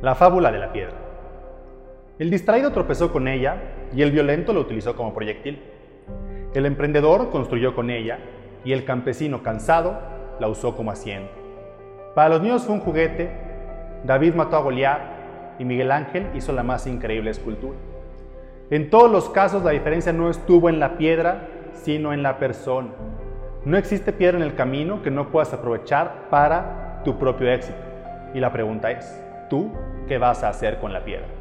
La fábula de la piedra. El distraído tropezó con ella y el violento lo utilizó como proyectil. El emprendedor construyó con ella y el campesino cansado la usó como asiento. Para los niños fue un juguete, David mató a Goliat y Miguel Ángel hizo la más increíble escultura. En todos los casos la diferencia no estuvo en la piedra, sino en la persona. No existe piedra en el camino que no puedas aprovechar para tu propio éxito. Y la pregunta es, ¿tú qué vas a hacer con la piedra?